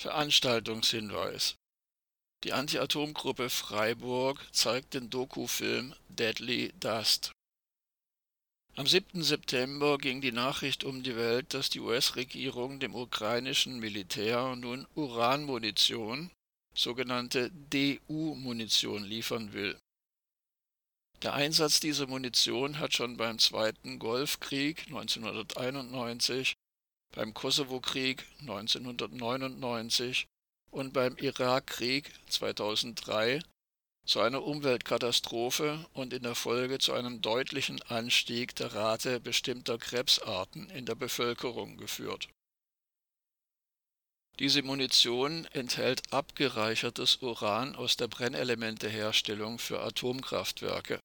Veranstaltungshinweis Die Anti-Atom-Gruppe Freiburg zeigt den Dokufilm Deadly Dust. Am 7. September ging die Nachricht um die Welt, dass die US-Regierung dem ukrainischen Militär nun Uranmunition, sogenannte DU-Munition, liefern will. Der Einsatz dieser Munition hat schon beim Zweiten Golfkrieg 1991 beim Kosovo-Krieg 1999 und beim Irakkrieg 2003 zu einer Umweltkatastrophe und in der Folge zu einem deutlichen Anstieg der Rate bestimmter Krebsarten in der Bevölkerung geführt. Diese Munition enthält abgereichertes Uran aus der Brennelementeherstellung für Atomkraftwerke.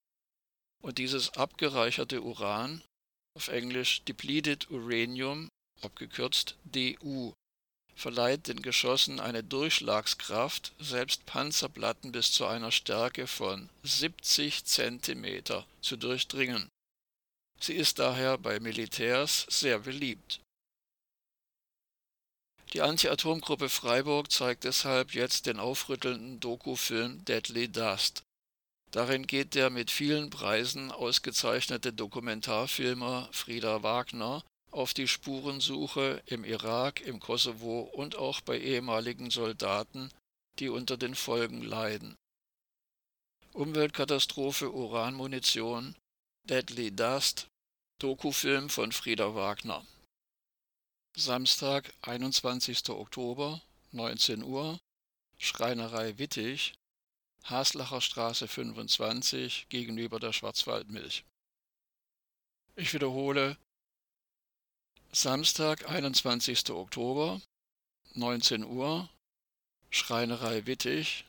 Und dieses abgereicherte Uran, auf Englisch Depleted Uranium, abgekürzt DU, verleiht den Geschossen eine Durchschlagskraft, selbst Panzerplatten bis zu einer Stärke von 70 cm zu durchdringen. Sie ist daher bei Militärs sehr beliebt. Die Anti-Atom-Gruppe Freiburg zeigt deshalb jetzt den aufrüttelnden Dokufilm Deadly Dust. Darin geht der mit vielen Preisen ausgezeichnete Dokumentarfilmer Frieda Wagner auf die Spurensuche im Irak, im Kosovo und auch bei ehemaligen Soldaten, die unter den Folgen leiden. Umweltkatastrophe Uranmunition, Deadly Dust, Dokufilm von Frieda Wagner. Samstag, 21. Oktober, 19 Uhr, Schreinerei Wittig, Haslacher Straße 25 gegenüber der Schwarzwaldmilch. Ich wiederhole, Samstag, 21. Oktober, 19 Uhr, Schreinerei Wittig,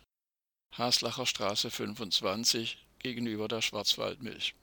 Haslacher Straße 25 gegenüber der Schwarzwaldmilch